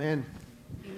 Amén.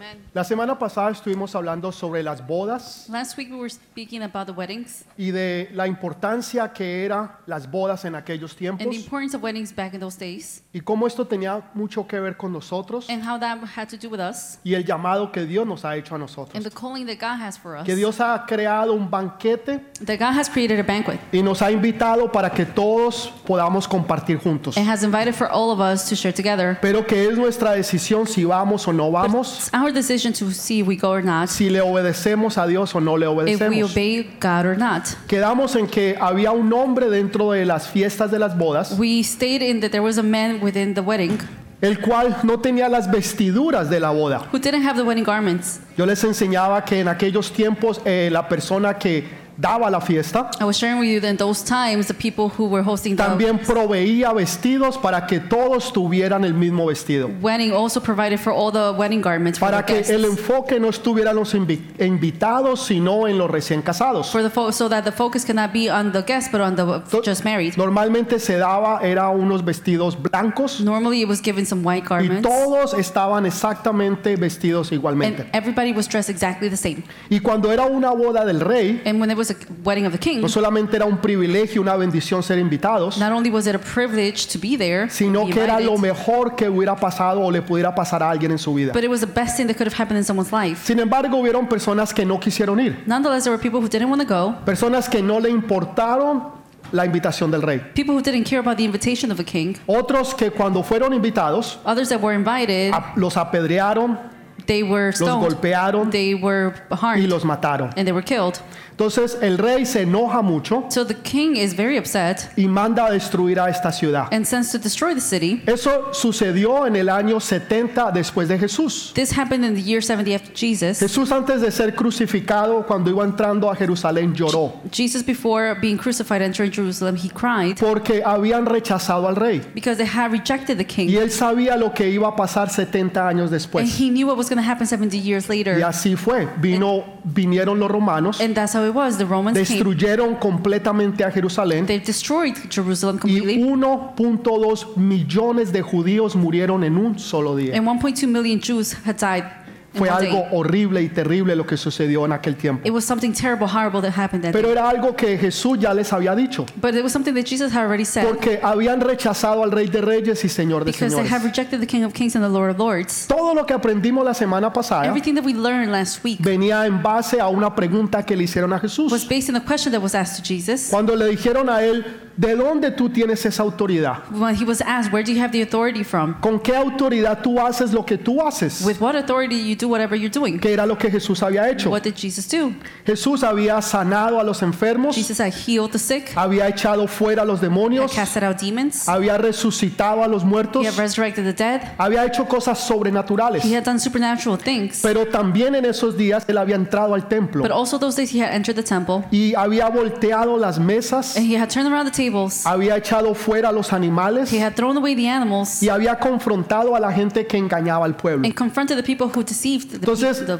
Amen. La semana pasada estuvimos hablando sobre las bodas Last week we were speaking about the weddings y de la importancia que era las bodas en aquellos and tiempos the importance of weddings back in those days y cómo esto tenía mucho que ver con nosotros and how that had to do with us y el llamado que Dios nos ha hecho a and nosotros. the calling that God has for us. Que Dios ha creado un banquete That God has created a banquet y nos ha invitado para que todos podamos compartir juntos. and has invited for all of us to share together. Pero que es nuestra decisión si vamos o no vamos, It's our decision to see if we go or not, si le obedecemos a Dios o no le if we obedecemos. obey God or not. Quedamos en que había un hombre dentro de las fiestas de las bodas, We stated in that there was a man within the wedding el cual no tenía las vestiduras de la boda. who didn't have the wedding garments. Yo les enseñaba que en aquellos tiempos eh, la persona que daba la fiesta I was sharing with you that in those times the people who were hosting the también proveía vestidos para que todos tuvieran el mismo vestido. wedding also provided for all the wedding garments for Para the que guests. el enfoque no estuviera en los invi- invitados, sino en los recién casados. for the fo- so that the focus cannot be on the guests but on the To- just married. Normalmente se daba era unos vestidos blancos Normally it was given some white y garments todos estaban exactamente vestidos and igualmente. everybody was dressed exactly the same. Y cuando era una boda del rey, And when there was a wedding of the king, no solamente era un privilegio, una bendición ser invitados, not only was it a privilege to be there, sino be que era lo invited, mejor que hubiera pasado o le pudiera pasar a alguien en su vida. but it was the best thing that could have happened in someone's life. Sin embargo, hubieron personas que no quisieron ir, Nonetheless, there were people who didn't want to go, personas que no le importaron la invitación del rey. people who didn't care about the invitation of the king, Otros que cuando fueron invitados, others that were invited, a- los apedrearon, they were los stoned, golpearon they were y harmed, los mataron. and they were killed. Entonces el rey se enoja mucho So the king is very upset y manda a destruir a esta ciudad. and sends to destroy the city. Eso sucedió en el año 70 después de Jesús. This happened in the year 70 after Jesus. Jesús antes de ser crucificado, cuando iba entrando a Jerusalén, lloró Jesus, before being crucified, entering Jerusalem, he cried porque habían rechazado al rey. because they had rejected the Y king. él sabía lo que iba a pasar 70 años And después. he knew what was going to happen 70 years Y later. así fue. Vino, vinieron los romanos, And that's how it was. The Romans destruyeron completamente a Jerusalén They destroyed Jerusalem y completely. 1.2 millones de judíos murieron en un solo día. And 1.2 million Jews had died Fue algo horrible y terrible lo que sucedió en aquel tiempo. It was something terrible, horrible that happened that Pero era algo que Jesús ya les había dicho, But it was something that Jesus had already said porque habían rechazado al Rey de Reyes y Señor de because they Señores. rejected the King of Kings and the Lord of Lords. Todo lo que aprendimos la semana pasada Everything that we learned last week venía en base a una pregunta que le hicieron a was Jesús. based on the question that was asked to Jesus. Cuando le dijeron a él, ¿de dónde tú tienes esa autoridad? When he was asked, Where do you have the authority from? ¿Con qué autoridad tú haces lo que tú haces? With what authority you do whatever you're doing? Que era lo que Jesús había hecho. What did Jesus do? Jesús había sanado a los enfermos, Jesus had healed the sick, había echado fuera a los had demonios, casted out demons, había resucitado a los muertos, he had resurrected the dead, había hecho cosas sobrenaturales. he had done supernatural things. Pero también en esos días él había entrado al templo But also those days he had entered the temple y había volteado las mesas, and he had turned around the tables, había echado fuera a los animales he had thrown away the animals y había confrontado a la gente que engañaba al pueblo. and confronted the people who deceived the Entonces, people.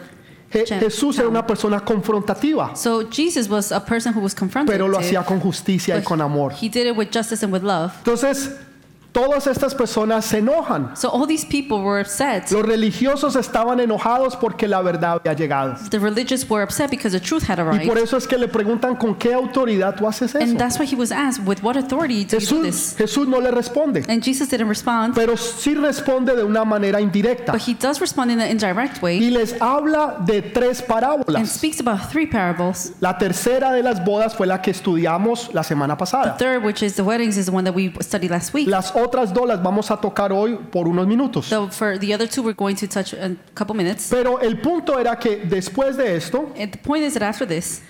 Je- Champ- Jesús era una persona confrontativa, So Jesus was a person who was pero lo hacía con justicia y con amor. he did it with justice and with love. Entonces, todas estas personas se enojan. So all these people were upset. Los religiosos estaban enojados porque la verdad había llegado. The religious were upset because the truth had Y por arrived. eso es que le preguntan con qué autoridad tú haces eso. And that's why he was asked, with what authority do you do Jesús, this? Jesús no le responde, And Jesus didn't respond, pero sí responde de una manera indirecta. but he does respond in an indirect way Y les habla de tres and parábolas. speaks about three parables. La tercera de las bodas fue la que estudiamos la semana The pasada. third, which is the weddings, is the one that we studied last week. Las otras dos las vamos a tocar hoy por unos minutos. So for the other two, we're going to touch a couple minutes. Pero el punto era que después de esto, And the point is that after this,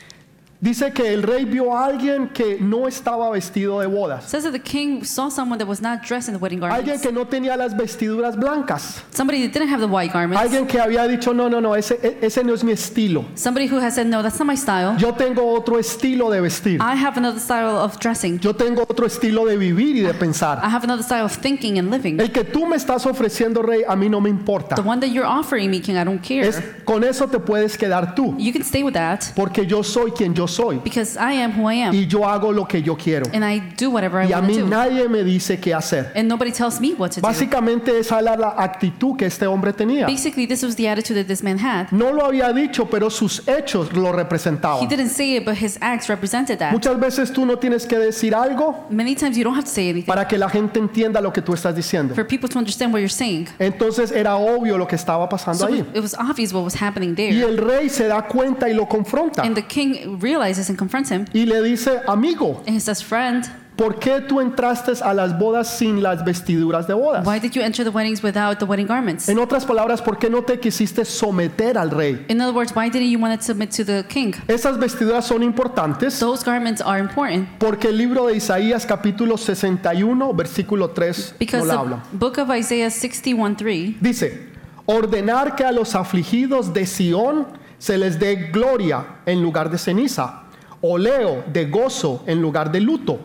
dice que el rey vio a alguien que no estaba vestido de bodas. says that the king saw someone that was not dressed in the wedding Alguien garments. que no tenía las vestiduras blancas. Somebody that didn't have the white garments. Alguien que había dicho, no, no, no, ese, e- ese no es mi estilo. Somebody who has said, no, that's not my style. Yo tengo otro estilo de vestir. I have another style of dressing. Yo tengo otro estilo de vivir y de pensar. I have another style of thinking and living. El que tú me estás ofreciendo, rey, a mí no me importa. The one that you're offering me, king, I don't care. Es, con eso te puedes quedar tú. You can stay with that Porque yo soy quien yo soy because I am who I am y yo hago lo que yo quiero. and I do whatever I Y a want mí do. nadie me dice qué hacer. And nobody tells me what to do. Básicamente esa era la actitud que este hombre tenía. Basically, this was the attitude that this man had. No lo había dicho, pero sus hechos lo He representaban. didn't say it, but his acts represented that. Muchas veces tú no tienes que decir algo Many times you don't have to say anything para que la gente entienda lo que tú estás diciendo. for people to understand what you're saying. Entonces era obvio lo que estaba pasando So ahí. it was obvious what was happening Y there. el rey se da cuenta y lo confronta. And the king realizes and confronts him. Y le dice, amigo, And he says, Friend, ¿por qué tú entraste a las bodas sin las vestiduras de bodas? why did you enter the weddings without the wedding garments? En otras palabras, ¿por qué no te quisiste someter al rey? In other words, why didn't you want to submit to the king? Esas vestiduras son importantes Those garments are important porque el libro de Isaías capítulo 61, versículo 3 no because la the habla. book of Isaiah 61 3 Dice, ordenar que a los afligidos de Sión se les dé gloria en lugar de ceniza, oleo de gozo en lugar de luto,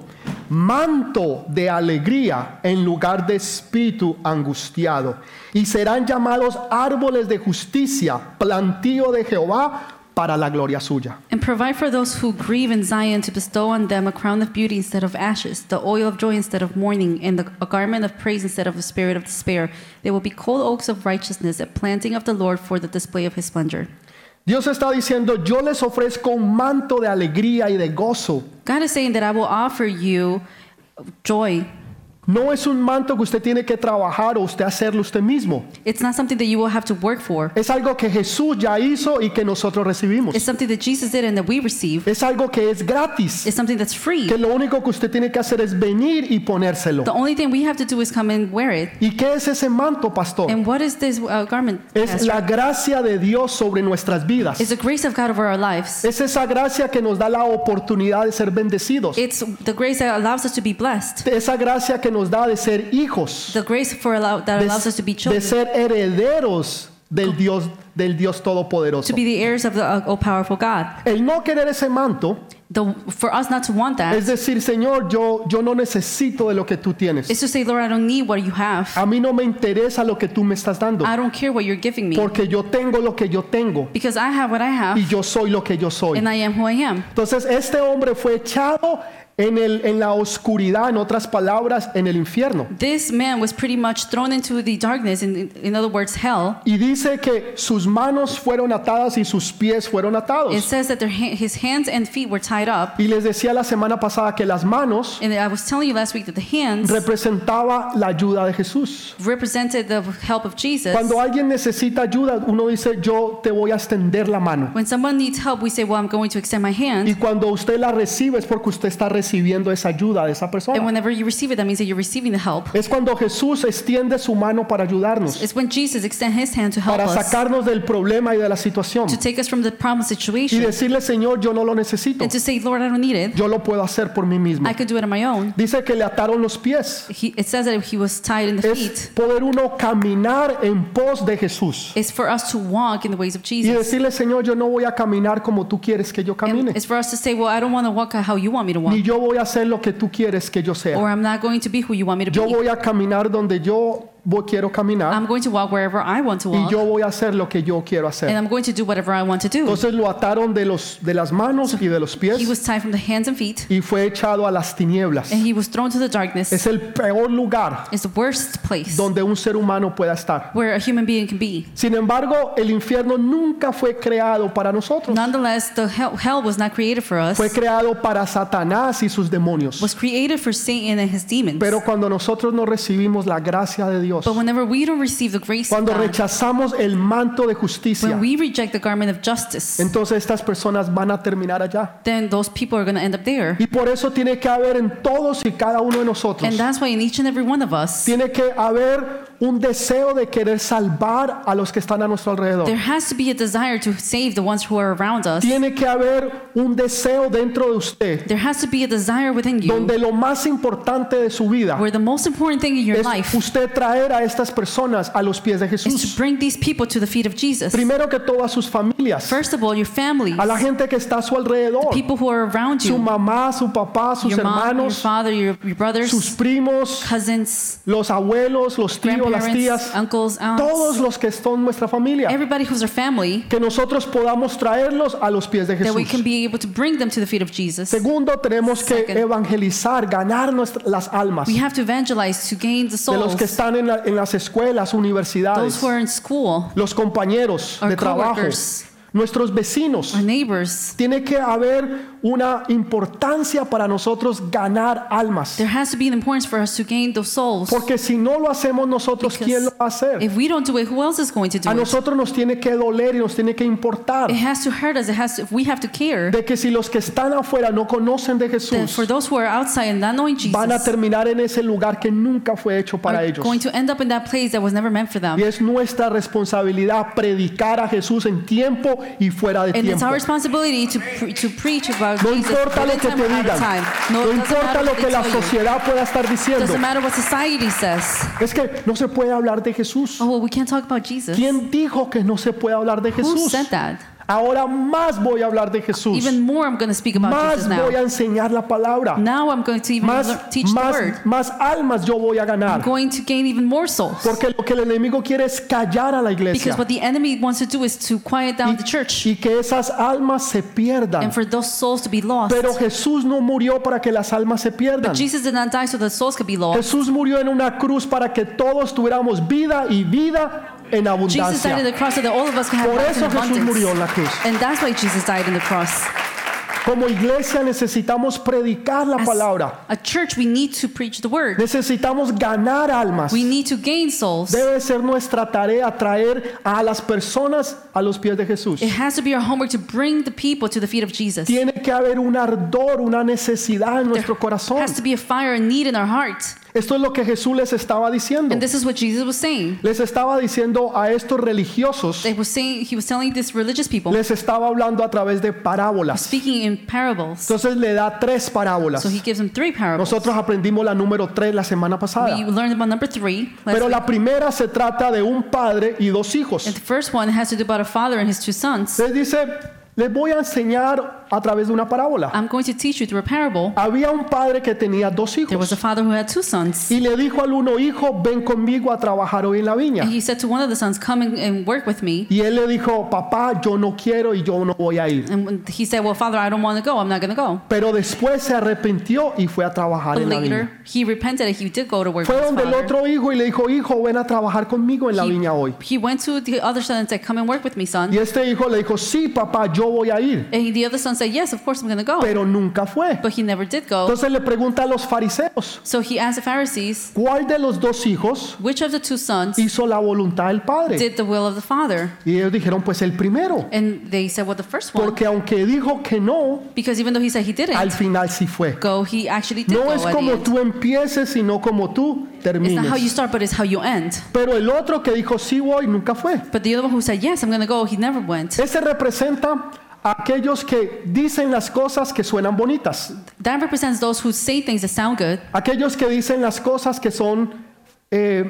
manto de alegría en lugar de espíritu angustiado, y serán llamados árboles de justicia, plantío de Jehová para la gloria suya. And provide for those who grieve in Zion to bestow on them a crown of beauty instead of ashes, the oil of joy instead of mourning, and the, a garment of praise instead of a spirit of despair. They will be called oaks of righteousness, a planting of the Lord for the display of his splendor. Dios está diciendo, yo les ofrezco un manto de alegría y de gozo. God is saying that I will offer you joy. No es un manto que usted tiene que trabajar o usted hacerlo usted mismo. It's not something that you will have to work for. Es algo que Jesús ya hizo y que nosotros recibimos. It's something that Jesus did and that we receive. Es algo que es gratis. It's something that's free. Que lo único que usted tiene que hacer es venir y ponérselo. The only thing we have to do is come and wear it. ¿Y qué es ese manto, pastor? And what is this uh, garment? Es Pastor? la gracia de Dios sobre nuestras vidas. It's the grace of God over our lives. Es esa gracia que nos da la oportunidad de ser bendecidos. It's the grace that allows us to be blessed. Esa gracia que nos da de ser hijos. The grace for allow, that De, allows us to be de children, ser herederos del Dios, del Dios Todopoderoso. to be the heirs of the uh, all powerful God. El no querer ese manto The, for us not to want that es decir, Señor, yo, yo no necesito de lo que tú tienes. is to say, Lord, I don't need what you have. A mí no me interesa lo que tú me estás dando. I don't care what you're giving me Porque yo tengo lo que yo tengo because I have what I have y yo soy lo que yo soy. and I am who I am. Entonces este hombre fue echado en, el, en la oscuridad, en otras palabras, en el infierno. This man was pretty much thrown into the darkness, in, in other words, hell. Y dice que sus manos fueron atadas y sus pies fueron It atados. says that their, ha- his hands and feet were tied up. Y les decía la semana pasada que las manos And I was telling you last week that the hands representaba la ayuda de Jesús. represented the help of Jesus. Cuando alguien necesita ayuda, uno dice, yo te voy a extender la mano. When someone needs help, we say, Well, I'm going to extend my Y hand. cuando usted la recibe es porque usted está recibiendo esa ayuda de esa And persona. whenever you receive it, that means that you're receiving the help. Es cuando Jesús extiende su mano para ayudarnos, It's when Jesus extends his hand to help para us, sacarnos del problema y de la situación. to take us from the problem Y situation, decirle, Señor, yo no lo necesito. and to say, Lord, I don't need it. Yo lo puedo hacer por mí mismo. I could do it on my own. Dice que le ataron los pies. He, it says that he was tied in the Es feet. poder uno caminar en pos de Jesús. It's for us to walk in the ways of Y Jesus. decirle, Señor, yo no voy a caminar como tú quieres que yo camine. And it's for us to say, Well, I don't want to walk how you want me to walk, Ni yo voy a hacer lo que tú quieres que yo sea. or I'm not going to be who you want me to Yo be. voy a caminar donde yo quiero caminar. I'm going to walk wherever I want to Y walk, yo voy a hacer lo que yo quiero and hacer. I'm going to do whatever I want to do. Entonces lo ataron de, los, de las manos y de los He pies was tied from the hands and feet, y fue echado a las tinieblas. and he was thrown to the darkness. Es el peor lugar It's the worst place donde un ser humano pueda estar. where a human being can be. Sin embargo, el infierno nunca fue creado para nosotros. Nonetheless, the hell, hell was not created for us. Fue creado para Satanás y sus demonios. was created for Satan and his demons. Pero cuando nosotros no recibimos la gracia de Dios, but whenever we don't receive the grace cuando of God, rechazamos el manto de justicia, when we reject the garment of justice, entonces estas personas van a terminar allá. then those people are going to end up there. Y por eso tiene que haber en todos y cada uno de nosotros, And that's why in each and every one of us, tiene que haber un deseo de querer salvar a los que están a nuestro alrededor. there has to be a desire to save the ones who are around us. Tiene que haber un deseo dentro de usted There has to be a desire within you donde lo más importante de su vida where the most important thing in your es life usted traer a estas personas a los pies de is to Jesús. bring these people to the feet of Jesus. Primero que todo a sus familias, First of all, your families, a la gente que está a su alrededor, people who are around su you, mamá, su papá, sus your mom, your hermanos, father, your, your brothers, sus primos, cousins, los abuelos, los tíos, abuelos, las parents, tías, uncles, aunts, todos los que son nuestra familia, everybody who's our family, que nosotros podamos traerlos a los pies de that we can Jesús. be able to bring them to the feet of Jesus. Segundo, tenemos que evangelizar, ganar nuestras, las almas We have to evangelize to gain the de los souls, que están en, la- en las escuelas, those universidades, who are in school, los compañeros Our de trabajo, nuestros vecinos. our neighbors. Tiene que haber una importancia para nosotros ganar almas. There has to be an importance for us to gain those souls. Porque si no lo hacemos nosotros, Because ¿quién lo va a hacer? If we don't do it, who else is going to do A it? nosotros nos tiene que doler y nos tiene que importar It has to hurt us. It has to, we have to care de que si los que están afuera no conocen de Jesús, for those who are outside and not knowing van a Jesus terminar en ese lugar que nunca fue hecho para ellos. going to end up in that place that was never meant for them. Y es nuestra responsabilidad predicar a Jesús en tiempo y fuera de And it's tiempo. our responsibility to, pre- to preach about No importa lo que te digan. No, importa lo que la sociedad pueda estar diciendo. Es que no se puede hablar de Jesús. Oh, well, we can't talk about Jesus. ¿Quién dijo que no se puede hablar de Jesús? Ahora más voy a hablar de Jesús. Even more, I'm going to speak about Más Jesus now. voy a enseñar la palabra. Now I'm going to even Más, teach the word. más almas yo voy a I'm ganar. going to gain even more souls. Porque lo que el enemigo quiere es callar a la iglesia. Because what the enemy wants to do is to quiet down the church Y que esas almas se pierdan. and for those souls to be lost. Pero Jesús no murió para que las almas se pierdan. Jesus did not die so that souls could be lost. Jesús murió en una cruz para que todos tuviéramos vida y vida en Jesus died on abundancia. the cross so that all of us can have Por eso Jesús murió en la cruz. And that's why Jesus died on the cross. Como iglesia necesitamos predicar la As palabra. a church, we need to preach the word. Necesitamos ganar almas. We need to gain souls. Debe ser nuestra tarea traer a las personas a los pies de Jesús. It has to be our homework to bring the people to the feet of Jesus. Tiene que haber un ardor, una necesidad en nuestro There corazón. has to be a fire and need in our heart. Esto es lo que Jesús les estaba diciendo. And this is what Jesus was saying. Les estaba diciendo a estos religiosos, They was saying he was telling these religious people, les estaba hablando a través de parábolas. speaking in parables. Entonces le da tres parábolas. So he gives them three parables. Nosotros aprendimos la número tres la semana pasada. We learned about number three. Pero week. la primera se trata de un padre y dos hijos. And the first one has to do about a father and his two sons. Les dice, les voy a enseñar a través de una parábola. I'm going to teach you through a parable. Había un padre que tenía dos There was a hijos father who had two sons. y le dijo al uno, hijo, ven conmigo a trabajar hoy en la viña. And he said to one of the sons, Come and, and work with me. Y él le dijo, papá, yo no quiero y yo no voy a ir. And he said, Well, father, I don't want to go. I'm not going to go. Pero después se arrepintió y fue a trabajar But en la later, viña. he repented and he did go to work Fue with his donde el otro hijo y le dijo, hijo, ven a trabajar conmigo en la viña hoy. He, he went to the other son and said, Come and work with me, son. Y este hijo le dijo, sí, papá, yo voy a ir. And the other son said, Yes, of course I'm going to go. Pero nunca fue. But he never did go. Entonces le pregunta a los fariseos, So he asked the Pharisees, ¿cuál de los dos hijos Which of the two sons hizo la voluntad del padre? did the will of the father? Y ellos dijeron, pues el primero. And they said, Well, the first one. Porque aunque dijo que no, Because even though he said he didn't al final sí fue. go, he actually did No go es at the como end. tú empieces, sino como tú It's not how you termines. start, but it's how you end. Pero el otro que dijo sí voy, nunca fue. But the other one who said, Yes, I'm going to go, he never went. Ese representa aquellos que dicen las cosas que suenan bonitas. That represents those who say things that sound good, Aquellos que dicen las cosas que son eh,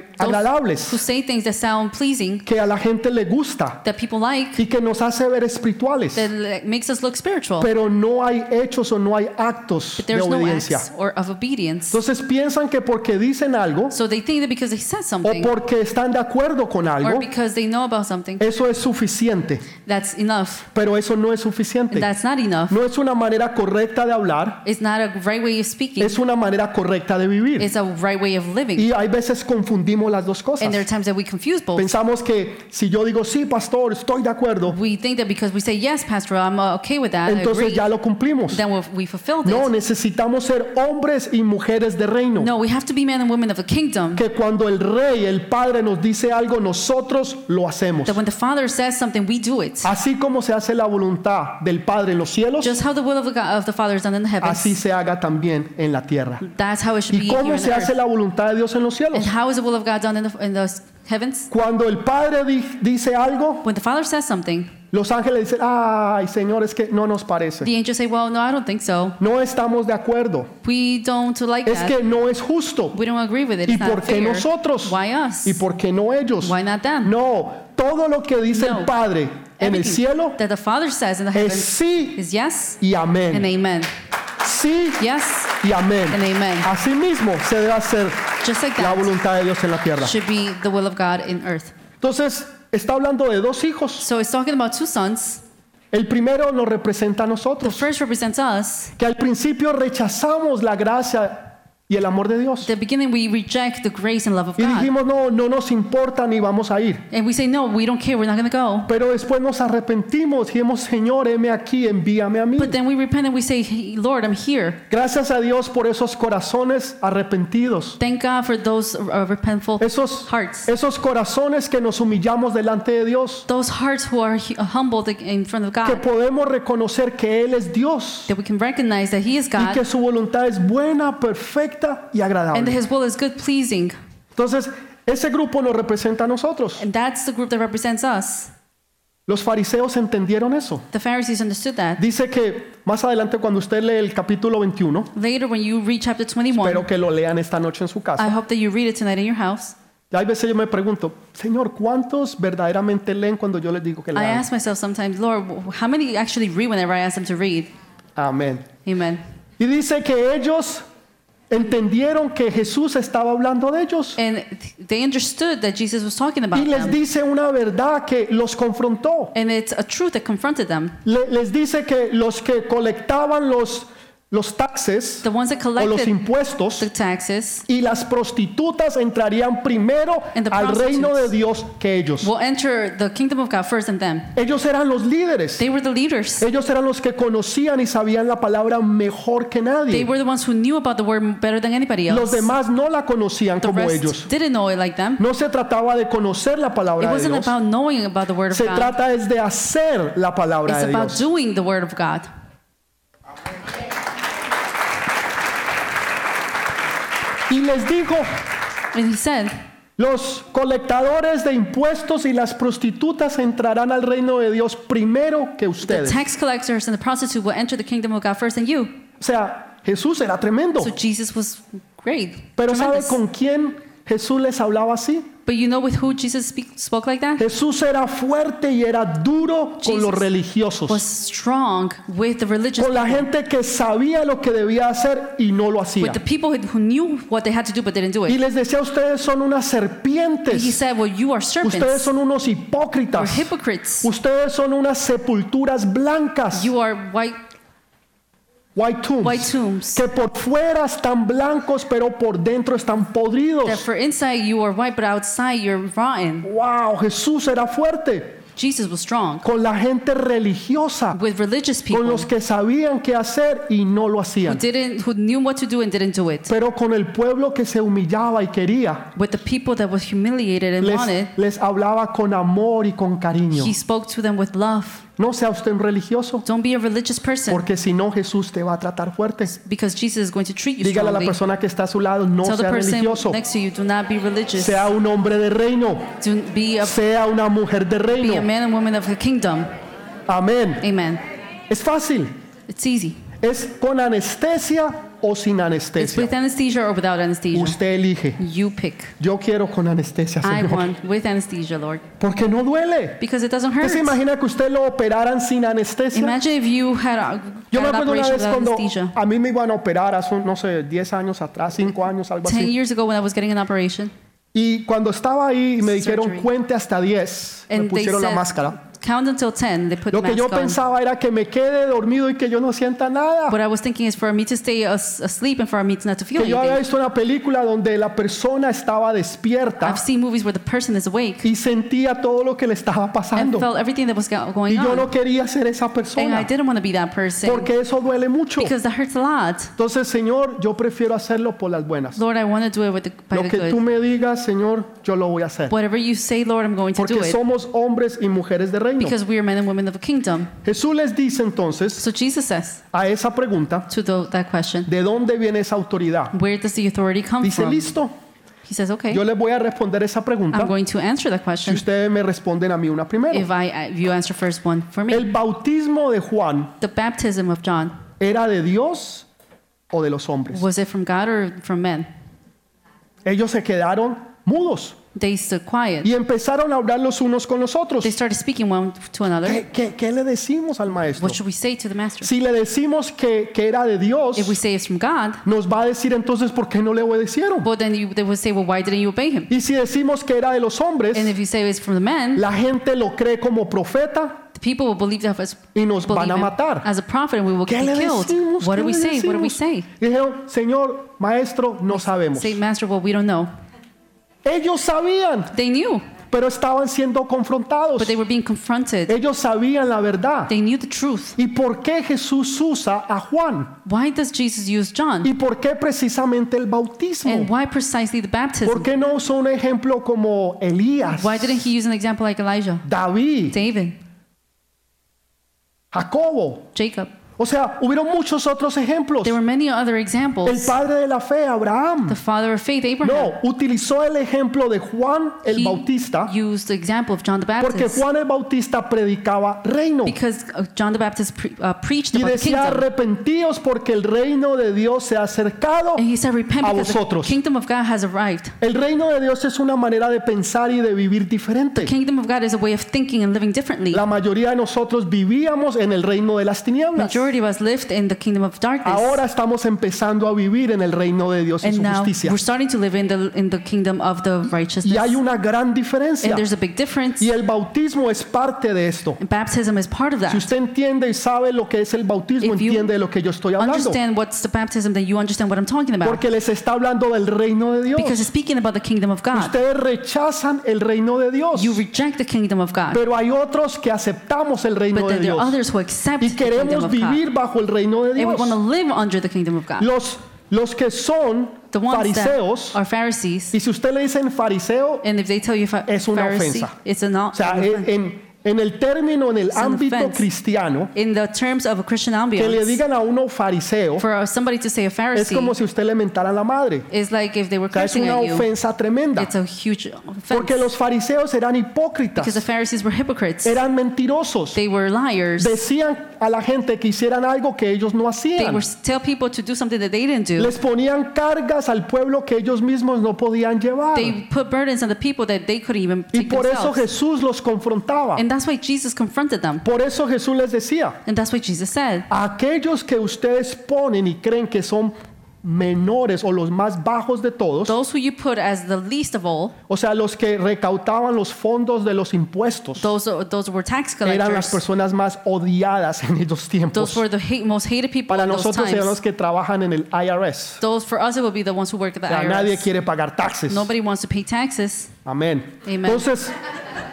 who say things that sound pleasing, que a la gente le gusta that people like, y que nos hace ver espirituales. that makes us look spiritual. Pero no hay hechos o no hay actos de There's no obediencia. acts or of obedience. Entonces piensan que porque dicen algo So they think that because they said o something porque están de acuerdo con or algo, because they know about something, eso es suficiente. that's enough. Pero eso no es suficiente. And that's not enough. No es una manera correcta de hablar, It's not a right way of speaking. es una manera correcta de vivir. It's a right way of living. Y hay veces confundimos las dos cosas. And there are times that we confuse both. Pensamos que si yo digo, sí, pastor, estoy de acuerdo, We think that because we say, yes, Pastor, I'm uh, okay with that, I entonces agree, ya lo cumplimos. then we've- we fulfilled No, it. necesitamos ser hombres y mujeres de reino. No, we have to be men and women of the kingdom. Que cuando el rey, el padre nos dice algo, nosotros lo hacemos. That when the Father says something, we do it. Así como se hace la voluntad del Padre en los cielos, Just how the will of the, God, of the Father is done in the heavens, así se haga también en la tierra. that's how it should be ¿Y here cómo se the hace earth. la voluntad de Dios en los And cielos? How is the will of God done in the, in the heavens? Cuando el Padre di- dice algo, When the Father says something, los ángeles dicen, ay Señor, es que no nos parece. the angels say, well, no, I don't think so. No estamos de acuerdo. We don't like Es that. que no es justo. We don't agree with it. ¿Y It's por not qué fair. nosotros? Why us? ¿Y por qué no ellos? Why not them? No, todo lo que dice el No. Padre en el Everything cielo that the Father says in the es heavens sí is yes y and amén. amen. Sí Yes y amén. and amen. Así mismo se debe hacer Just like la voluntad de Dios en la tierra. should be the will of God in earth. Entonces, está hablando de dos hijos. So it's talking about two sons. El primero nos representa a The nosotros, first represents us. que al principio rechazamos la gracia y el amor de Dios. The beginning, we reject the grace and love of Y God. dijimos, no, no nos importa ni vamos a ir. And we say, no, we don't care, we're not going to go. Pero después nos arrepentimos y dijimos, Señor, heme aquí, envíame a mí. But then we repent and we say, "Hey, Lord, I'm here. Gracias a Dios por esos corazones arrepentidos. Thank God for those uh, repentful Esos, hearts. esos corazones que nos humillamos delante de Dios. Those hearts who are hu- humbled in front of Que God. podemos reconocer que Él es Dios. That we can recognize that He is Y God que su voluntad es buena, perfecta y and agradable. His will is good, pleasing. Entonces, ese grupo nos representa a nosotros. And that's the group that represents us. Los fariseos entendieron eso. The Pharisees understood that. Dice que más adelante cuando usted lee el capítulo 21, Later, when you read chapter 21, espero que lo lean esta noche en su I casa. hope that you read it tonight in your house. Y hay veces yo me pregunto, Señor, ¿cuántos verdaderamente leen cuando yo les digo que I lean? ask myself sometimes, Lord, how many actually read whenever I ask them to read? Amén. Amen. Y dice que ellos entendieron que Jesús estaba hablando de ellos. And they understood that Jesus was talking about Y les them. dice una verdad que los confrontó. And it's a truth that confronted them. Le- les dice que los que colectaban los, los taxes The ones that o los impuestos the taxes y las prostitutas entrarían primero And the al reino de prostitutes. Dios que ellos. will enter the kingdom of God first and them. Ellos eran los líderes. They were the leaders. Ellos eran los que conocían y sabían la palabra mejor que They nadie. were the ones who knew about the word better than anybody Los else. demás no la conocían The como rest ellos. didn't know it like them. No se trataba de conocer la It palabra de wasn't Dios. about knowing about the word of Se God. trata es de hacer la palabra It's de about Dios. doing the word of God. Y les dijo, And he said, los colectadores de impuestos y las prostitutas entrarán al reino de Dios primero que the ustedes. tax collectors and the prostitute will enter the kingdom of God first than you. O sea, Jesús era tremendo. So Jesus was great. Pero ¿sabe tremendous. con quién Jesús les hablaba así? But you know with who Jesus speak, spoke like that? Jesús era fuerte y era duro con los Jesus religiosos. Was strong with the religious con la people. gente que sabía lo que debía hacer y no lo hacía. With the people who- knew what they had to do but didn't do Y les decía, ustedes son unas He serpientes, said, well, you are ustedes serpents. son unos You're hipócritas, hypocrites. ustedes son unas sepulturas blancas, You are white, white tombs, white tombs. que por fuera están blancos, pero por dentro están podridos. That for inside you are white, but outside you're rotten. Wow, Jesús era fuerte Jesus was strong con la gente religiosa, with religious con people los que sabían qué hacer y no lo who hacían. didn't, who knew what to do and didn't do it. Pero con el pueblo que se humillaba y quería, With the people that was humiliated and wanted, les, les hablaba con amor y con cariño. he spoke to them with love. No sea usted un religioso, Don't be a religious person porque si no Jesús te va a tratar fuerte. because Jesus is going to treat you Dígale a la persona que está a su lado, no Tell sea religioso, next to you, do not be religious. sea un hombre de reino, Do be a, sea una mujer de be a reino. man and woman of the kingdom. Amén. Amen. Es fácil. It's easy. Es con anestesia o sin It's anestesia. with anesthesia or without anesthesia. Usted elige. You pick. Yo quiero con anestesia, I Señor. want with anesthesia, Lord. Porque no duele. Because it doesn't ¿Usted hurt. se imagina que usted lo operaran sin anestesia? Imagine if you had a, Yo me had an acuerdo una operation vez without cuando anesthesia. a mí me iban a operar hace, no sé, 10 años atrás, 5 años, algo Ten así. years ago when I was getting an operation, Y cuando estaba ahí me dijeron Surgery. cuente hasta 10, me and they pusieron la said, máscara. Count until 10, they put Lo que yo on. pensaba era que me quede dormido y que yo no sienta nada. What I was thinking is for me to stay as- asleep and for me to not to feel Que yo había anything. visto una película donde la persona estaba despierta I've seen movies where the person is awake y sentía todo lo que le estaba and pasando. felt everything that was go- Y going yo no on. quería ser esa And I persona didn't want to be that person porque eso duele mucho. because that hurts a lot. Entonces, Señor, yo prefiero hacerlo por las buenas. Lord, I want to do it with the, by Lo the que tú good. me digas, Señor, yo lo voy a hacer. Whatever you say, Lord, I'm going to do Porque it somos hombres y mujeres de reino. because we are men and women of the kingdom. Jesús les dice entonces So Jesus says a esa pregunta, to the, that question, ¿de dónde viene esa autoridad? where does the authority come Dice, from? listo, He says, okay, yo les voy a responder esa pregunta I'm going to answer that si question ustedes me responden a mí una primero. if I if you answer first one for me. ¿El bautismo de Juan The baptism of John, era de Dios o de los hombres? was it from God or from men? Ellos se quedaron mudos. They stood quiet. y empezaron a hablar los unos con los otros. They started speaking one to another. ¿Qué, qué- qué le decimos al maestro? What should we say to the master? Si le decimos que, que era de Dios, If we say it's from God, nos va a decir entonces por qué no le obedecieron. well, then you, they would say, well, why didn't you obey him? Y si decimos que era de los hombres, And if you say it's from the men, la gente lo cree como profeta the people will believe that y nos van a matar. as a prophet and we will ¿Qué le killed. decimos? What ¿Qué do we say? What do we say? Dijeron, Señor, maestro, no sabemos. Say, Master, well, we don't know. Ellos sabían, They knew, pero estaban siendo confrontados. but they were being confronted. Ellos sabían la verdad. They knew the truth. ¿Y por qué Jesús usa a Juan? Why does Jesus use John? ¿Y por qué precisamente el And bautismo? why precisely the ¿Por baptism? qué no usó un ejemplo como Elías, Why didn't he use an example like Elijah, David, David, Jacobo? Jacob? O sea, hubieron muchos otros ejemplos. There were many other El examples. padre de la fe, Abraham. The father of faith, Abraham, No, utilizó el ejemplo de Juan el he Bautista used the example of John the porque Baptist Juan el Bautista predicaba reino because uh, John the Baptist pre- uh, preached y about the decía kingdom. arrepentíos porque el reino de Dios se ha acercado. And he said, repent a because the vosotros. kingdom of God has arrived. El reino de Dios es una manera de pensar y de vivir diferente. Kingdom of God is a way of thinking and living differently. La mayoría de nosotros vivíamos en el reino de las tinieblas. Majority of us lived in the kingdom of darkness. Ahora estamos empezando a vivir en el reino de Dios y and su now justicia. we're starting to live in the in the kingdom of the righteousness. Y hay una gran diferencia. and there's a big difference. Y el bautismo es parte de esto. And Baptism is part of that. Si usted entiende y sabe lo que es el bautismo, If you entiende de lo que yo estoy hablando. understand what's the baptism, then you understand what I'm talking about. Porque les está hablando del reino de Dios. because it's speaking about the kingdom of God. Ustedes rechazan el reino de Dios. You reject the kingdom of God. Pero hay otros que aceptamos el reino but de then there Dios. are others who accept Y the kingdom queremos of vivir bajo el reino de Dios. want to live under the kingdom of God. Los, los que son the ones fariseos, are Pharisees, y si usted le dicen fariseo, and if they tell you fa- Es una Pharisee, ofensa. it's a not. o sea, en, en- en el término, en el ámbito cristiano, in the terms of a Christian que le ambience, digan a uno fariseo for somebody to say a es Pharisee como si usted le mentara a la madre. is like if they were O sea, es una at you. ofensa tremenda. It's a huge offense. Porque los fariseos eran because the hipócritas, Pharisees were hypocrites. eran mentirosos. They were liars. Decían a la gente que hicieran algo que ellos no They hacían. were tell people to do something that they didn't do. Les ponían cargas al pueblo que ellos mismos no podían llevar. They put burdens on the people that they couldn't even Y por eso. Jesús los confrontaba. And that's why Jesus confronted them. Por eso Jesús les decía, And that's why Jesus said, aquellos que ustedes ponen y creen que son menores o los más bajos de todos, those who you put as the least of all, o sea, los que recautaban los fondos de los impuestos, those those were tax eran las collectors. personas más odiadas en esos tiempos. Those were the hate, most hated people Para in those nosotros eran los times. que trabajan en el IRS. Those for us it would be the ones who work at the nadie IRS. quiere pagar taxes. Nobody wants to pay taxes. Amén. Amen. Entonces,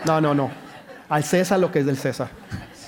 no, no, no. Al César lo que es del César.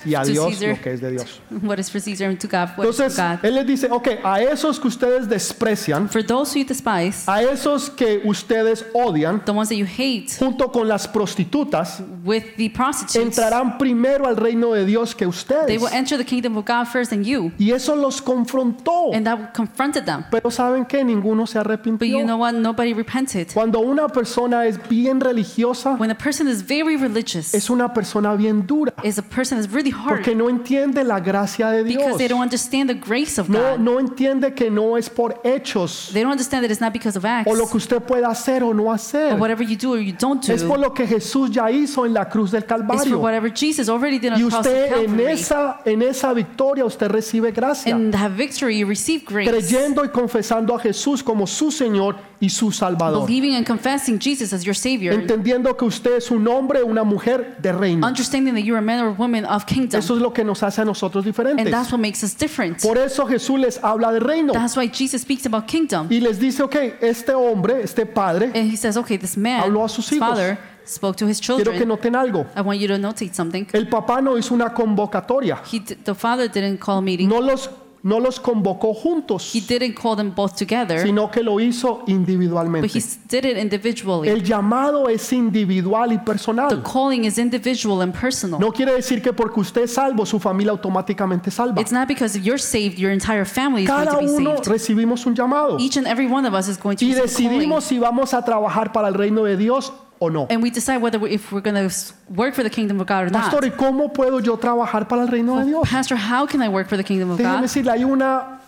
Y a Dios Caesar. lo que es de Dios. What is for Caesar and to God what is Entonces, God. Él les dice, ok, a esos que ustedes desprecian, For those you despise, a esos que ustedes odian, the ones that you hate, junto con las prostitutas, with the prostitutes, entrarán primero al reino de Dios que they ustedes. will enter the kingdom of God first than you. Y eso los confrontó. And that confronted them. Pero saben que ninguno se But you arrepintió. know what? Nobody repented. Cuando una persona es bien religiosa, When a person is very religious, es una persona bien dura, is a person that's really porque no entiende la gracia de Dios. because they don't understand the grace of No, God. no entiende que no es por hechos They don't understand that it's not because of acts o lo que usted pueda hacer o no hacer. or whatever you do or you don't do. Es por lo que Jesús ya hizo en la cruz del It's for Calvario. whatever Jesus already did on Y the usted en Calvary. esa, en esa victoria usted recibe gracia. In that victory, you receive grace. Creyendo y confesando a Jesús como su Señor y su Salvador. Believing and confessing Jesus as your Savior. Entendiendo que usted es un hombre o una mujer de reino. Understanding that you're a man or woman of kingdom. Eso es lo que nos hace a nosotros And diferentes. that's what makes us different. Por eso Jesús les habla de reino. That's why Jesus speaks about kingdom. Y les dice, ok, este hombre, este padre, And he says, okay, this man, Habló a sus his hijos. father, spoke to his quiero que children. noten algo. I want you to notate something. El papá no hizo una convocatoria. He, d- the father didn't call a meeting. No los, no los convocó juntos, He didn't call them both together, sino que lo hizo but individualmente. he s- did it individually. El llamado es individual y The personal. calling is individual and personal. No quiere decir que porque usted es salvo, su familia automáticamente es salva. It's not because you're saved, your entire family is going Cada to be uno saved. recibimos un llamado Each and every one of us is going to y receive a calling. decidimos si vamos a trabajar para el reino de Dios o no. And we decide whether we, if we're going to work for the kingdom of God or not. Pastor, ¿y cómo puedo yo trabajar para el reino de Dios? Pastor, how can I work for the kingdom of Déjeme God? decirle, hay una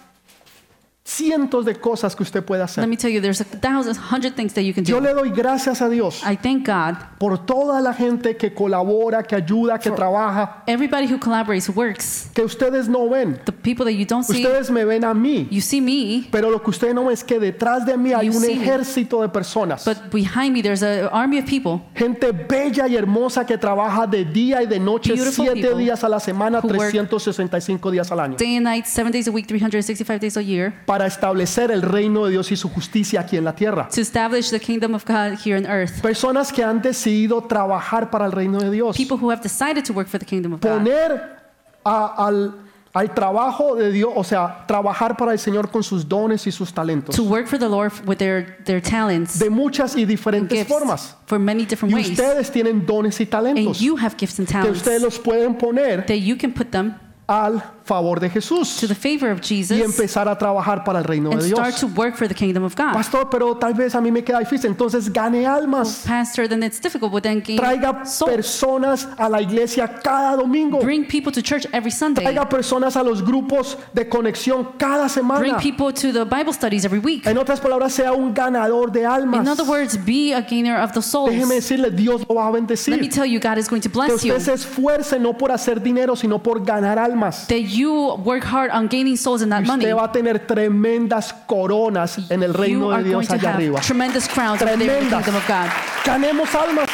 cientos de cosas que usted puede hacer. Let me tell you, there's a thousand, hundred things that you can Yo do. le doy gracias a Dios I thank God. por toda la gente que colabora, que ayuda, que trabaja, Everybody who collaborates, who works, que ustedes no ven. the people that you don't see, Ustedes me ven a mí, you see me, pero lo que ustedes no ven es que detrás de mí hay You un see me. ejército de personas. but behind me there's an army of people Gente bella y hermosa que trabaja de día y de noche, Beautiful siete people días a la semana, who work 365 días al año, day and night, seven days a week, 365 days a year, para establecer el reino de Dios y su justicia aquí en la tierra. to establish the kingdom of God here on earth. Personas que han decidido trabajar para el reino de Dios. People who have decided to work for the kingdom of God. Poner a- al, al trabajo de Dios, o sea, trabajar para el Señor con sus dones y sus talentos. To work for the Lord with their, their talents De muchas y and diferentes formas. for many different Y ways. ustedes tienen dones y And talentos you have gifts and que talents ustedes los pueden poner that you can put them al favor de to Jesús the favor of y Jesus empezar a trabajar para el reino and de start Dios. to work for the kingdom of God. Pastor, pero tal vez a mí me queda difícil. Entonces gane almas. Pastor, then it's difficult, but then gain Traiga souls. personas a la iglesia cada domingo. Bring people to church every Sunday. Traiga personas a los grupos de conexión cada Bring semana. people to the Bible studies every week. En otras palabras, sea un ganador de almas. In other words, be a gainer of the souls. Déjeme decirle, Dios lo va a Let me bendecir. tell you, God is going to Que bless you. usted se esfuerce no por hacer dinero, sino por ganar almas. That you work hard on gaining souls and Y not money. usted va a tener tremendas coronas en el You reino de Dios to allá arriba. have tremendous crowns over there in the kingdom of God. Ganemos almas.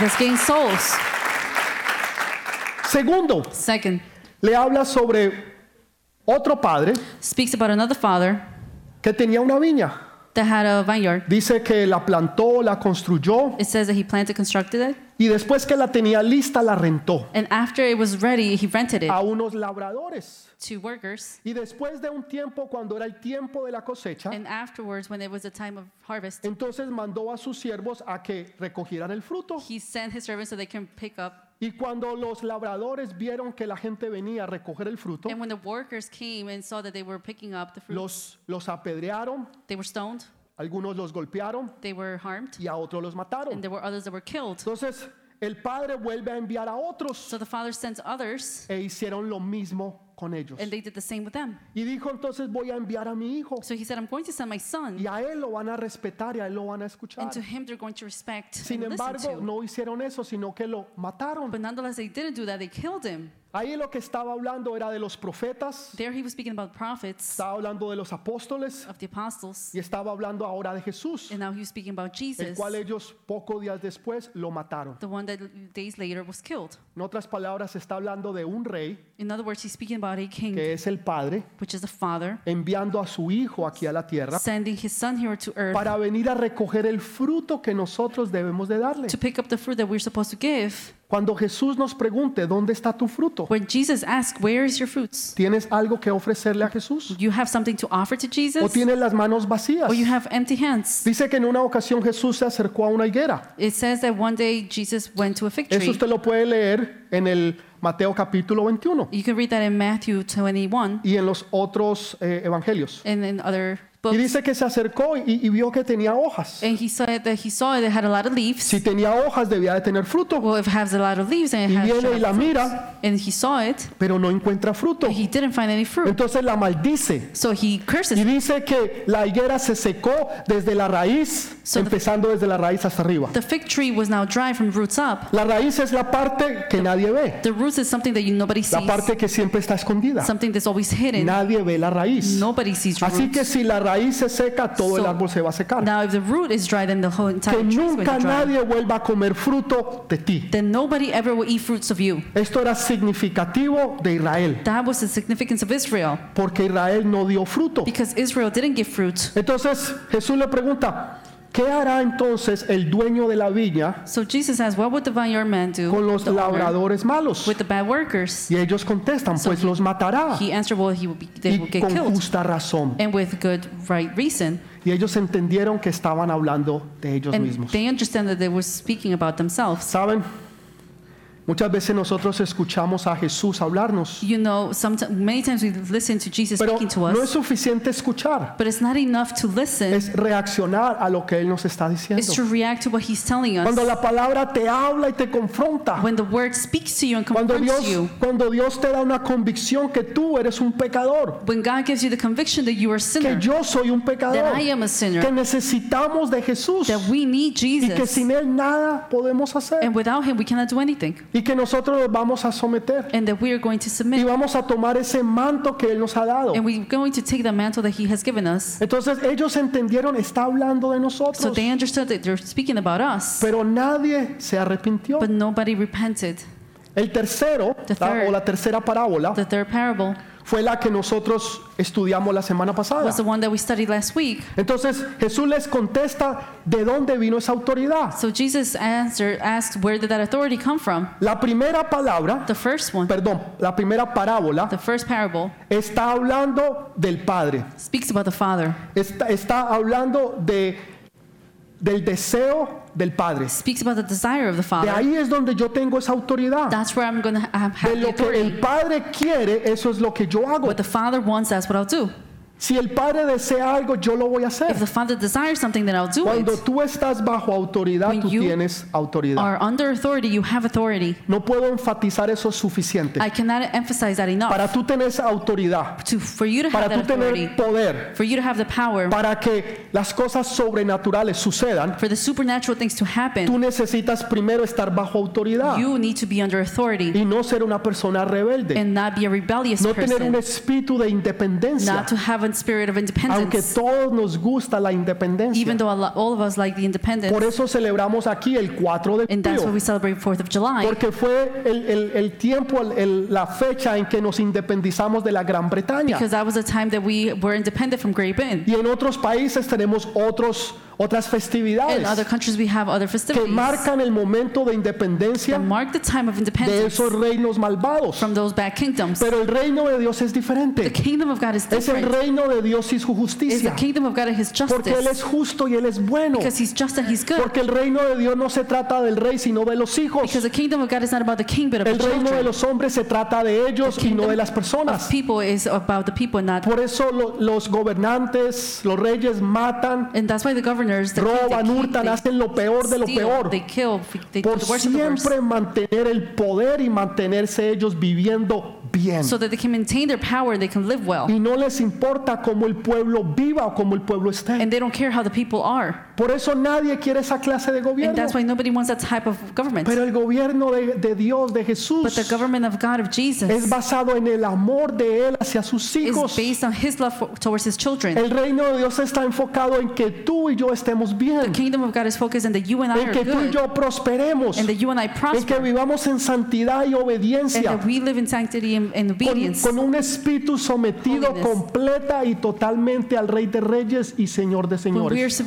Let's gain souls. Segundo, Second, le habla sobre otro padre speaks about another father que tenía una viña. That had a vineyard. Dice que la plantó, la construyó It says that he planted, constructed it, y después que la tenía lista la rentó and after it was ready, he rented it a unos labradores. to workers. Y después de un tiempo, cuando era el tiempo de la cosecha, And afterwards, when it was the time of harvest, entonces mandó a sus siervos a que recogieran el fruto. he sent his servants so they can pick up. Y cuando los labradores vieron que la gente venía a recoger el fruto, And when the workers came and saw that they were picking up the fruit, los, los apedrearon, they were stoned, algunos los golpearon they were harmed, y a otros los and mataron. there were others that were killed. Entonces el padre vuelve a enviar a otros So the father sent others, e hicieron lo mismo con ellos. and they did the same with them. Y dijo entonces voy a enviar a mi hijo So he said, I'm going to send my son, y a él lo van a respetar y a él lo van a escuchar. and to him they're going to respect Sin and listen embargo, to. no hicieron eso, sino que lo mataron. But nonetheless, they didn't do that. They killed him. Ahí lo que estaba hablando era de los profetas, There he was speaking about prophets estaba hablando de los apóstoles of the apostles, y estaba hablando ahora de Jesús, and now he was speaking about el Jesus, cual ellos pocos días después lo mataron. the one that days later was killed. En otras palabras, está hablando de un rey In other words, he's speaking about a king, que es el padre which is the father, enviando a su hijo aquí a la tierra sending his son here to earth para venir a recoger el fruto que nosotros debemos de darle. to pick up the fruit that we're supposed to give. Cuando Jesús nos pregunte, ¿dónde está tu fruto? When Jesus asked, Where is your fruits? ¿Tienes algo que ofrecerle a Jesús? You have something to offer to ¿O Jesus? tienes las manos vacías? Or you have empty hands? Dice que en una ocasión Jesús se acercó a una higuera. It says that one day Jesus went to a fig Eso tree. usted lo puede leer en el Mateo capítulo 21 You can read that in Matthew 21 y en los otros eh, evangelios. and in other Y dice que se acercó y, y vio que tenía hojas. And he saw that he saw it had a lot of leaves. Si tenía hojas debía de tener fruto, Well, if it has a lot of leaves and it Y has viene y la fruits. mira. and he saw it, pero no encuentra fruto. but he didn't find any fruit. Entonces la maldice. So he curses. Y dice que la higuera se secó desde la raíz, So the- empezando desde la raíz hasta arriba. The fig tree was now dry from roots up. La raíz es la parte que nadie ve, The roots is something that you nobody la sees, parte que siempre está escondida. something that's always hidden. Nadie ve la raíz. Nobody sees Así que roots. si la raíz se seca, todo el So, árbol se va a secar. Now, if the root is dry, then the whole entire Que nunca nadie vuelva a comer fruto de ti. Then nobody ever will eat fruits of you. Esto era significativo de Israel, That was the significance of Israel, porque Israel no dio fruto. because Israel didn't give fruit. Entonces Jesús le pregunta, ¿qué hará entonces el dueño de la viña So Jesus asked, What would the vineyard man do con los the owner, labradores malos? with the bad workers? Y ellos contestan, pues los matará. He answered, Well, he will be, they will Y get con killed, justa razón. and with good, right reason. Y ellos entendieron que estaban hablando de ellos And mismos. they understand that they were speaking about themselves. ¿Saben? Muchas veces nosotros escuchamos a Jesús hablarnos, You know, sometimes, many times we listen to Jesus pero speaking to no es us, suficiente escuchar, but it's not enough to listen. es reaccionar a lo que Él nos está diciendo. It's to react to what He's telling Cuando us. la palabra te habla y te confronta, When the Word speaks to you and cuando confronts Dios, you, cuando Dios te da una convicción que tú eres un pecador, when God gives you the conviction that you are a que sinner, yo soy un pecador, that I am a sinner, que necesitamos de Jesús. That we need y que sin Él nada podemos hacer. And without Him we cannot do anything, y que nosotros nos vamos a someter and that we are going to y submit, vamos a tomar ese manto que Él nos ha dado. and we're going to take the mantle that He has given us. Entonces ellos entendieron, está hablando de So nosotros, they understood that they're speaking about us, pero nadie se arrepintió. but nobody repented. El tercero, The la- third. o la tercera parábola, The third parable fue la que nosotros estudiamos la semana pasada. was the one that we studied last week. Entonces Jesús les contesta de dónde vino esa autoridad. So Jesus answered, asked, where did that authority come from? La primera palabra, The first one, perdón, la primera parábola the first parable, está hablando del Padre. speaks about the Father, Está, está hablando de, del deseo del Padre. speaks about the desire of the De Father. ahí es donde yo tengo esa autoridad. That's where I'm going to have, De the lo que el. Padre quiere, eso es lo que yo hago. What the Father wants, that's what I'll do. Si el Padre desea algo, yo lo voy a If the hacer. Father desires something, then I'll do Cuando it. tú estás bajo autoridad, When tú you tienes autoridad. Are under authority, you have authority. No puedo enfatizar eso suficiente. I cannot emphasize that enough. Para tú tener autoridad, To, for you to have para that tú tener poder, for you to have the power, para que las cosas sobrenaturales sucedan, for the supernatural things to tú happen, necesitas primero estar bajo autoridad you need to be under authority y no ser una persona rebelde. and not be a rebellious No tener un espíritu de independencia, not to have a spirit of aunque independence, todos nos gusta la independencia. even though a all of us like the independence. Por eso celebramos aquí el 4 de And that's why julio, we celebrate 4th of July, porque fue el, el- el tiempo, el- la fecha en que nos independizamos de la Gran Bretaña. because that was the time that we were independent from Great Britain. Y en otros países tenemos otros, otras In festividades other countries, we have other que marcan el momento de independencia mark the time of de esos reinos malvados. from those bad kingdoms. Pero el reino de Dios es The diferente. kingdom of God is Es el reino de Dios y su justicia. Porque Él es justo y Él es bueno. Because He's just and He's good. Porque el reino de Dios no se trata del rey, sino de los hijos. Because the kingdom of God is not about the king, but of El reino de los hombres se trata de ellos y no de las personas. Por eso lo- los gobernantes, los reyes matan, Roban, hurtan, they hacen lo peor de lo steal, peor. they kill, they do Por siempre mantener el poder y mantenerse ellos viviendo bien. So that they can maintain their power and they can live well. Y no les importa cómo el pueblo viva o cómo el pueblo esté. And they don't care how the people are. Por eso nadie quiere esa clase de And gobierno. that's why nobody wants that type of government. Pero el gobierno de, de Dios, de But the Jesús, government of God, of es Jesus, basado en el amor de Él hacia sus is hijos. based on His love for, towards His children. El reino de Dios está enfocado en que tú y yo estemos The bien, kingdom of God is focused on that you and I en are que tú y good, yo prosperemos, and that you and I en que prosper, vivamos en santidad y and obediencia, that we live in sanctity con, obedience. con un espíritu sometido Holiness. completa y totalmente al Rey de Reyes y Señor de Señores.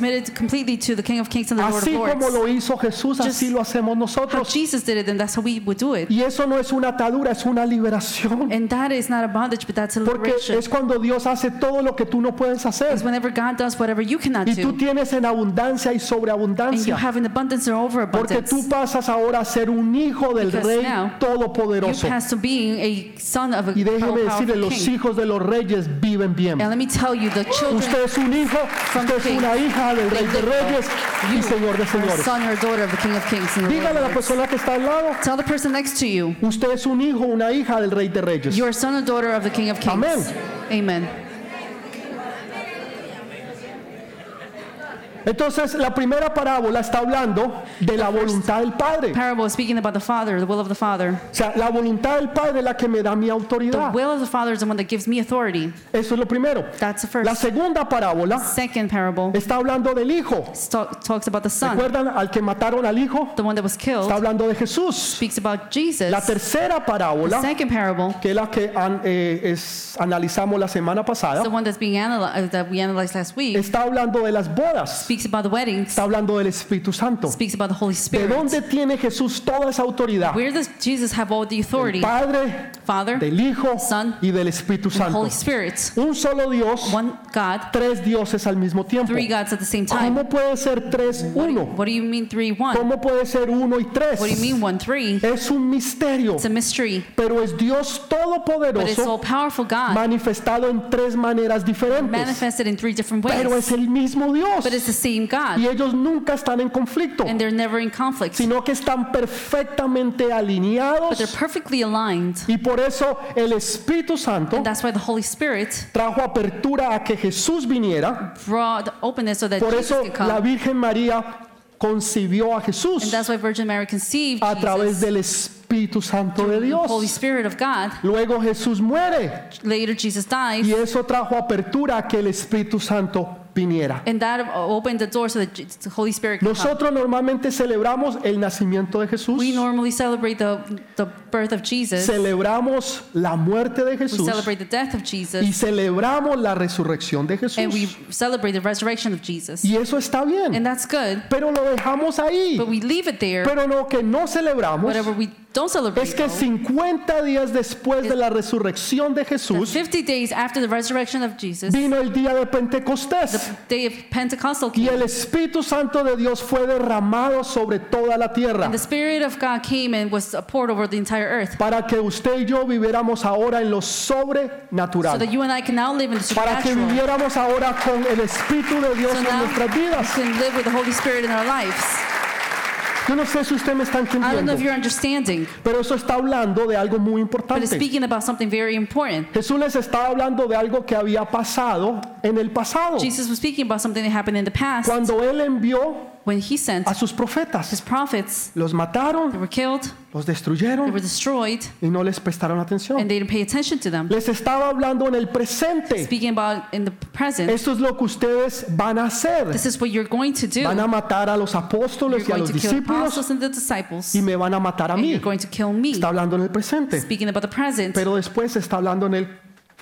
King of Kings and the Lord of Así como lo hizo Jesús, así lo hacemos nosotros. Jesus did it, and that's how we would do it. Y eso no es una atadura, es una liberación. And that is not a bondage, but that's a Porque es cuando Dios hace todo lo que tú no puedes hacer. God does you Y tú tienes en abundancia y and you sobreabundancia. have an abundance or Porque overabundance, tú pasas ahora a ser un hijo del Because Rey now you Todopoderoso. pass to being a son of a Y déjeme decirle, los king. hijos de los reyes viven bien. And let me tell you, the children Usted es un hijo, usted the es king, una hija del Rey de. Reyes y You Señor de Señores. son or daughter of the King of Kings and the Lord Dígale a la persona que está al lado, Tell the person next to you, usted es un hijo, una hija del Rey de Reyes. you are son or daughter of the King of Kings. Amén. Amen. Entonces, la primera parábola está hablando de la voluntad del Padre. Parable is speaking about the Father, the will of the Father. O sea, la voluntad del Padre es la que me da mi The autoridad. will of the Father is the one that gives me authority. Eso es lo primero. That's the La first. segunda parábola Second parable está hablando del Hijo. talks about the Son, ¿Recuerdan al que mataron al Hijo? the one that was killed. Está hablando de Jesús. Speaks about Jesus. La tercera The parábola, second parable que es la que an- eh, es- analizamos la semana pasada, the one that's being analyzed that we analyzed last week. está hablando de las bodas. Speaks about the weddings, está hablando del Espíritu Santo. speaks about the Holy ¿De Spirit. dónde tiene Jesús toda esa autoridad? Where does Jesus have all the authority? Padre, Father, del Hijo Son, y del Espíritu Santo. Holy Spirit. Un solo Dios, One God, tres dioses al mismo tiempo. three gods at the same time. ¿Cómo puede ser tres, uno? What do you mean three, one? ¿Cómo puede ser uno y tres? What do you mean one, three? Es un misterio, It's a mystery, pero es Dios but it's todopoderoso all powerful God manifestado en tres maneras diferentes. manifested in three different Pero es ways. el mismo Dios. But it's the same Y God, ellos nunca están en conflicto, and they're never in conflict, sino que están perfectamente but they're alineados. perfectly aligned. Y por eso el Espíritu Santo And that's why the Holy Spirit trajo apertura a que Jesús viniera. brought openness so that Por Jesus eso could la come. Virgen María concibió a Jesús And that's why Virgin Mary conceived a través Jesus, del Espíritu Santo de the Holy Dios. Spirit of God. Luego Jesús muere Later, Jesus dies, y eso trajo apertura a que el Espíritu Santo viniera. and that opened the door so that Je- the Holy Spirit could come. Nosotros normalmente celebramos el nacimiento de Jesús, We normally celebrate the, the birth of Jesus. celebramos la muerte de We Jesús celebrate the death of y Jesus. celebramos la resurrección de And we Jesús. celebrate the resurrection of Jesus. Y eso está bien, And that's good. pero lo dejamos ahí. But we leave it there. Pero lo que no celebramos Whatever we don't es celebrate, que though, 50 días después de la resurrección de Jesús 50 days after the resurrection of Jesus, vino el día de Pentecostés the day of Pentecostal y el Espíritu Santo de Dios fue derramado sobre toda la tierra And the Spirit of God came and was poured over the entire earth. para que usted y yo viviéramos ahora en lo So sobrenatural, that you and I can now live in the para que viviéramos ahora con el Espíritu de Dios So en nuestras we vidas. can live with the Holy Spirit in our lives. Yo no sé si usted me está I don't know entendiendo, if you're understanding, pero eso está hablando de algo muy but it's importante. speaking about something very important. Jesús les estaba hablando de algo que había pasado en el pasado, Jesus was speaking about something that happened in the past cuando Él envió when he sent a sus his profetas. prophets. Los They mataron, were killed, los they destruyeron were destroyed, y no les prestaron atención. and they didn't pay attention to them. Les estaba hablando en el presente. Speaking about in the present, Esto es lo que ustedes van a hacer. this is what you're going to do. Van a matar a los apóstoles y a going los to kill the discípulos apostles and the disciples, y me van a matar a and mí. you're going to kill me. Está hablando en el presente, Speaking about the present, pero después está hablando en el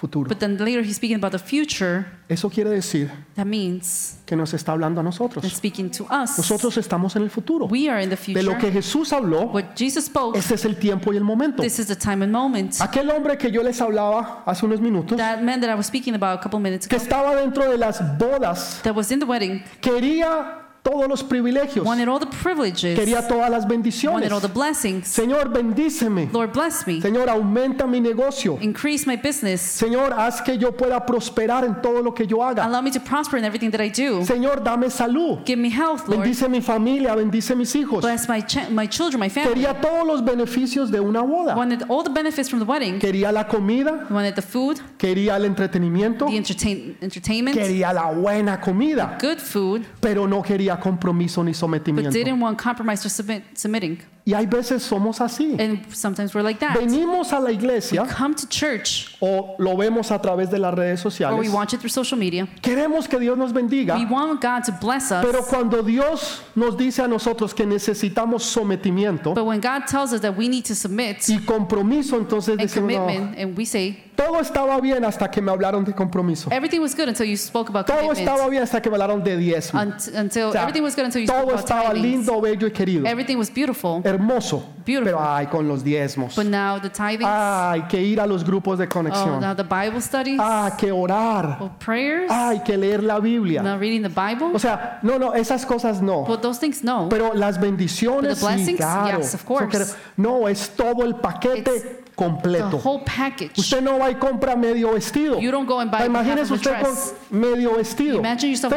futuro. but then later he's speaking about the future. Eso quiere decir That means que nos está hablando a nosotros. speaking to us. Nosotros estamos en el futuro. We are in the De lo que future. Jesús habló, What Jesus spoke, ese es el tiempo y el momento. this is the time and moment. Aquel hombre que yo les hablaba hace unos minutos, That man that I was speaking about a couple minutes que ago, estaba dentro de las bodas, that was in the wedding, quería todos los privilegios, wanted all the privileges, quería todas las bendiciones. wanted all the blessings. Señor, bendíceme. Lord, bless me. Señor, aumenta mi negocio. Increase my business. Señor, haz que yo pueda prosperar en todo lo que yo haga. Allow me to prosper in everything that I do. Señor, dame salud. Give me health, Lord. Bendice mi familia, bendice mis hijos. Bless my, my children, my family. Quería todos los beneficios de una boda. Wanted all the benefits from the wedding. Quería la comida, Wanted the food, quería el entretenimiento, the entertain- entertainment, quería la buena comida, good food, pero no quería compromiso ni but sometimiento. didn't want compromise or submit, submitting. Y hay veces somos así. And sometimes we're like that. Venimos a la iglesia Come to church o lo vemos a través de las redes or we sociales. watch it through social media. Queremos que Dios nos bendiga, We want God to bless us. pero cuando Dios nos dice a nosotros que necesitamos sometimiento But when God tells us that we need to submit y compromiso, entonces and decimos, no, commitment, and we say, todo estaba bien hasta que me hablaron de compromiso. everything was good until you spoke about Todo commitment. estaba bien hasta que me hablaron de diezmo. Unt- until O sea, everything was good until you spoke todo about estaba tithings. lindo, bello y querido. Everything was beautiful, Hermoso. Beautiful. Pero ay, con los diezmos. but now the tithings, Ay, que ir a los grupos de oh, conexión. now the Bible studies, Ah, que orar. oh, prayers, Ay, que leer la Biblia. now reading the Bible. O sea, no, no, esas cosas no. Well, those things, no. Pero las bendiciones, But the blessings, sí, claro. yes, of course. No, es todo el paquete It's the completo. whole package. Usted no va y compra medio vestido. You don't go and buy half Imagínese usted con medio vestido. Imagine yourself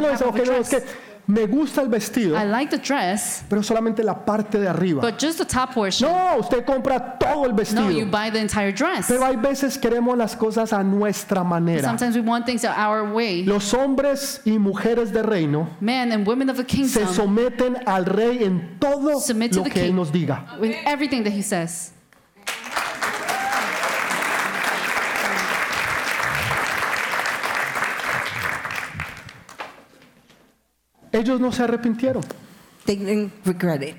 me gusta el vestido, I like the dress, pero solamente la parte de arriba. but just the top portion. No, usted compra todo el No, you vestido. buy the entire dress. Pero hay veces queremos las cosas a nuestra manera. Sometimes we want things our way. Los hombres y mujeres de reino Men and women of the se kingdom someten al rey en todo Submit lo que él nos diga. with everything that he says. Ellos no se arrepintieron. They didn't regret it.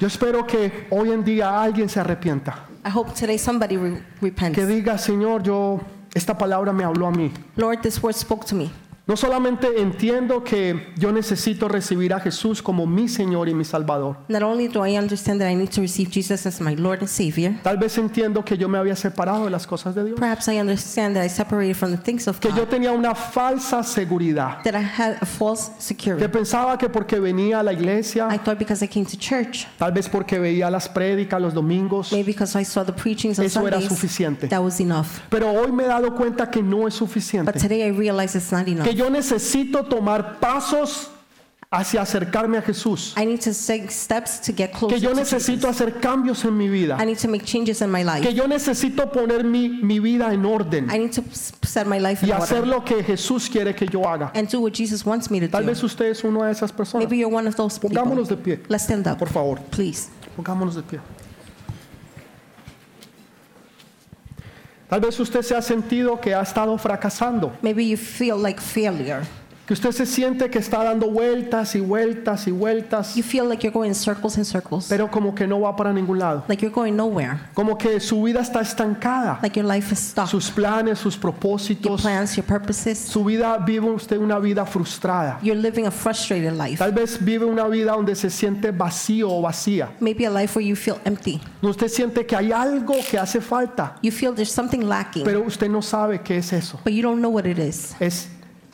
Yo espero que hoy en día alguien se arrepienta. I hope today somebody re- repents. Que diga, Señor, yo esta palabra me habló a mí. Lord, this word spoke to me. No solamente entiendo que yo necesito recibir a Jesús como mi Señor y mi Salvador. Not only do I understand that I need to receive Jesus as my Lord and Savior, Tal vez entiendo que yo me había separado de las cosas de Dios. perhaps I understand that I separated from the things of Que yo God, tenía una falsa seguridad. that I had a false Que security. pensaba que porque venía a la I iglesia, thought because I came to church, tal vez porque veía las prédicas los domingos, maybe because I saw the preachings on eso era Sundays, suficiente. that was enough. Pero hoy me he dado cuenta que no es But suficiente. today I realize it's not enough. Que yo necesito tomar pasos hacia acercarme a Jesús. I need to take steps to get Que closer yo to necesito Jesus. hacer cambios en mi vida. I need to make changes in my Que life. yo necesito poner mi, mi vida en orden. I need to set my life y in hacer order lo que Jesús quiere que yo haga. and do what Jesus wants me to Tal do. vez usted es una de esas personas. Maybe you're one of those people. Pongámonos de pie, Let's stand up, por favor. please. Pongámonos de pie. Tal vez usted se ha sentido que ha estado fracasando, Maybe you feel like failure. Que usted se siente que está dando vueltas y vueltas y vueltas, You feel like you're going in circles and circles, pero como que no va para ningún lado. like you're going nowhere, Como que su vida está estancada. like your life is stuck. Sus planes, sus Your propósitos, plans, your purposes. su vida vive usted una vida frustrada. You're living a frustrated life. Tal vez vive una vida donde se siente vacío o vacía. Maybe a life where you feel empty. Usted siente que hay algo que hace falta, You feel there's something lacking, pero usted no sabe qué es eso. but you don't know what it is. Es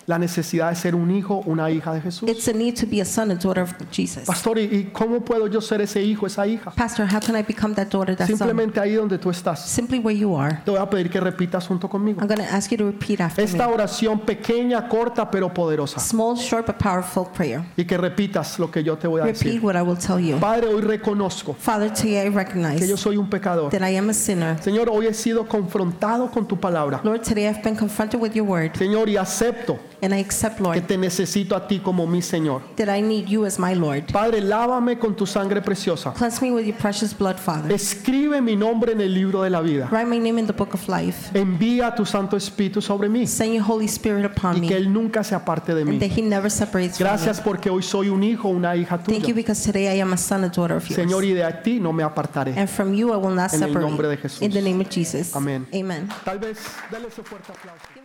la necesidad de ser un hijo, una hija de Jesús. It's a need to be a son and daughter of Jesus. Pastor, ¿y- ¿y cómo puedo yo ser ese hijo, esa hija? Pastor, how can I become that daughter, that son? Simplemente ahí donde tú estás. Simply where you are. Te voy a pedir que repitas junto conmigo. I'm going to ask you to repeat after Esta me. oración pequeña, corta, pero poderosa. Small, short, but powerful prayer. Y que repitas lo que yo te voy a Repeat decir. what I will tell you. Padre, hoy reconozco Father, today I que yo recognize soy un pecador. that I am a sinner. Señor, hoy he sido confrontado con tu palabra. Lord, today I've been confronted with your word, Señor, y acepto and I accept, que Lord, te necesito a ti como mi Señor. that I need you as my Lord. Padre, lávame con tu sangre preciosa. Cleanse me with your precious blood, Father. Escribe mi nombre en el libro de la vida. Write my name in the book of life. Envía tu Santo Espíritu sobre mí Send your Holy Spirit upon y que me, Él nunca se aparte de mí. and that He never separates from Gracias me. porque hoy soy un hijo, una hija Thank you tuya. because today I am a son and daughter of Señor, yours. y de ti no me apartaré. And from you I will not En el nombre de separate. Jesús. In the name of Jesus. Amén. Amen. Tal vez, dale ese fuerte aplauso.